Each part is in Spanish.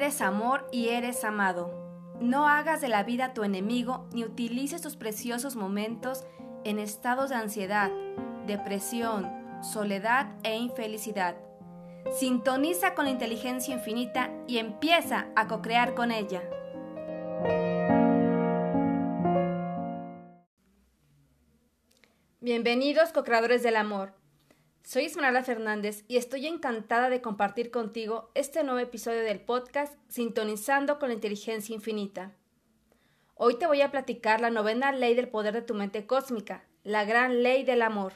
eres amor y eres amado. No hagas de la vida tu enemigo ni utilices tus preciosos momentos en estados de ansiedad, depresión, soledad e infelicidad. Sintoniza con la inteligencia infinita y empieza a co-crear con ella. Bienvenidos co-creadores del amor. Soy Esmeralda Fernández y estoy encantada de compartir contigo este nuevo episodio del podcast Sintonizando con la Inteligencia Infinita. Hoy te voy a platicar la novena ley del poder de tu mente cósmica, la gran ley del amor.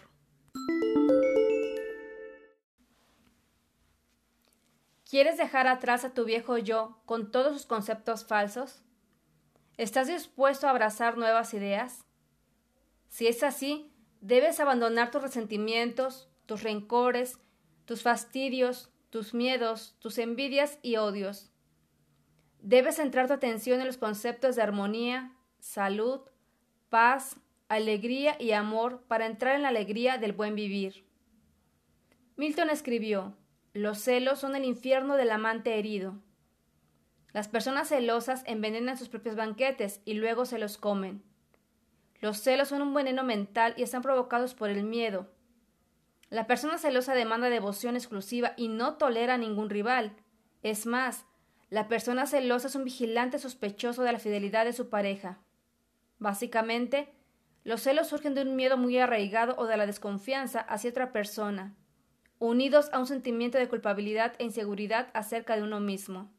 ¿Quieres dejar atrás a tu viejo yo con todos sus conceptos falsos? ¿Estás dispuesto a abrazar nuevas ideas? Si es así, debes abandonar tus resentimientos, tus rencores, tus fastidios, tus miedos, tus envidias y odios. Debes centrar tu atención en los conceptos de armonía, salud, paz, alegría y amor para entrar en la alegría del buen vivir. Milton escribió, los celos son el infierno del amante herido. Las personas celosas envenenan sus propios banquetes y luego se los comen. Los celos son un veneno mental y están provocados por el miedo, la persona celosa demanda devoción exclusiva y no tolera ningún rival. Es más, la persona celosa es un vigilante sospechoso de la fidelidad de su pareja. Básicamente, los celos surgen de un miedo muy arraigado o de la desconfianza hacia otra persona, unidos a un sentimiento de culpabilidad e inseguridad acerca de uno mismo.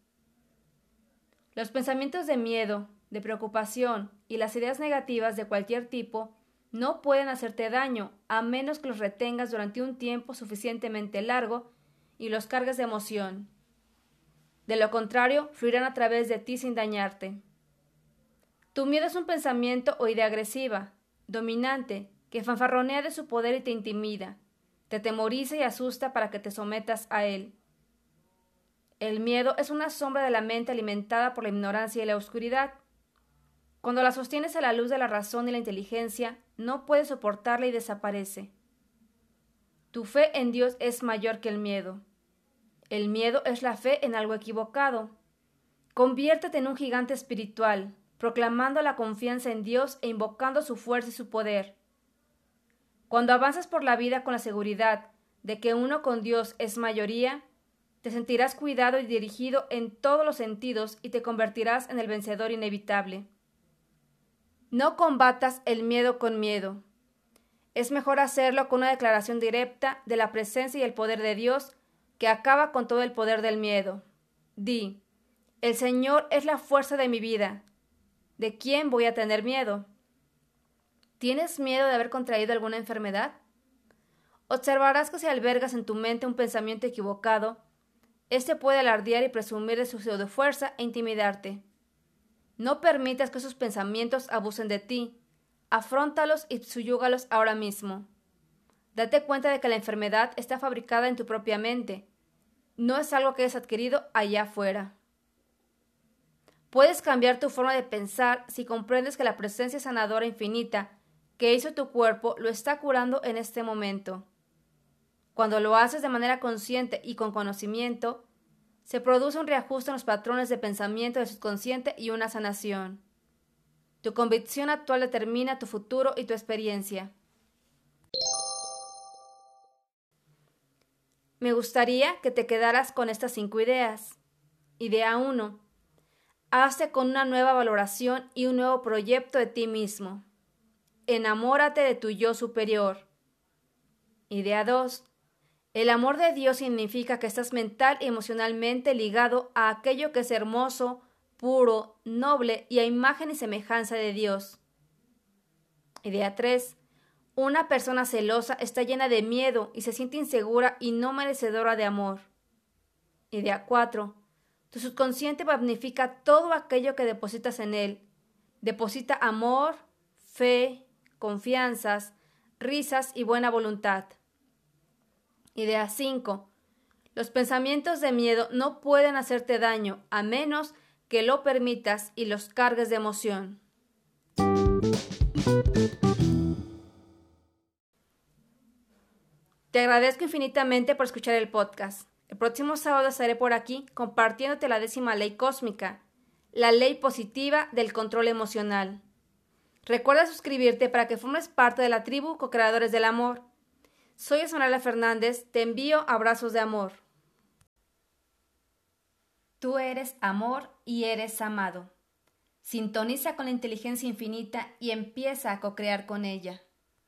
Los pensamientos de miedo, de preocupación y las ideas negativas de cualquier tipo no pueden hacerte daño a menos que los retengas durante un tiempo suficientemente largo y los cargues de emoción. De lo contrario, fluirán a través de ti sin dañarte. Tu miedo es un pensamiento o idea agresiva, dominante, que fanfarronea de su poder y te intimida, te temoriza y asusta para que te sometas a él. El miedo es una sombra de la mente alimentada por la ignorancia y la oscuridad. Cuando la sostienes a la luz de la razón y la inteligencia, no puedes soportarla y desaparece. Tu fe en Dios es mayor que el miedo. El miedo es la fe en algo equivocado. Conviértete en un gigante espiritual, proclamando la confianza en Dios e invocando su fuerza y su poder. Cuando avanzas por la vida con la seguridad de que uno con Dios es mayoría, te sentirás cuidado y dirigido en todos los sentidos y te convertirás en el vencedor inevitable. No combatas el miedo con miedo. Es mejor hacerlo con una declaración directa de la presencia y el poder de Dios que acaba con todo el poder del miedo. Di, el Señor es la fuerza de mi vida. ¿De quién voy a tener miedo? ¿Tienes miedo de haber contraído alguna enfermedad? Observarás que si albergas en tu mente un pensamiento equivocado, éste puede alardear y presumir de su fuerza e intimidarte. No permitas que esos pensamientos abusen de ti. Afróntalos y suyúgalos ahora mismo. Date cuenta de que la enfermedad está fabricada en tu propia mente. No es algo que hayas adquirido allá afuera. Puedes cambiar tu forma de pensar si comprendes que la presencia sanadora infinita que hizo tu cuerpo lo está curando en este momento. Cuando lo haces de manera consciente y con conocimiento, se produce un reajuste en los patrones de pensamiento del subconsciente y una sanación. Tu convicción actual determina tu futuro y tu experiencia. Me gustaría que te quedaras con estas cinco ideas. Idea 1. Hazte con una nueva valoración y un nuevo proyecto de ti mismo. Enamórate de tu yo superior. Idea 2. El amor de Dios significa que estás mental y emocionalmente ligado a aquello que es hermoso, puro, noble y a imagen y semejanza de Dios. Idea 3. Una persona celosa está llena de miedo y se siente insegura y no merecedora de amor. Idea 4. Tu subconsciente magnifica todo aquello que depositas en él. Deposita amor, fe, confianzas, risas y buena voluntad. Idea 5. Los pensamientos de miedo no pueden hacerte daño a menos que lo permitas y los cargues de emoción. Te agradezco infinitamente por escuchar el podcast. El próximo sábado estaré por aquí compartiéndote la décima ley cósmica, la ley positiva del control emocional. Recuerda suscribirte para que formes parte de la tribu co-creadores del amor. Soy Esmeralda Fernández, te envío abrazos de amor. Tú eres amor y eres amado. Sintoniza con la inteligencia infinita y empieza a co-crear con ella.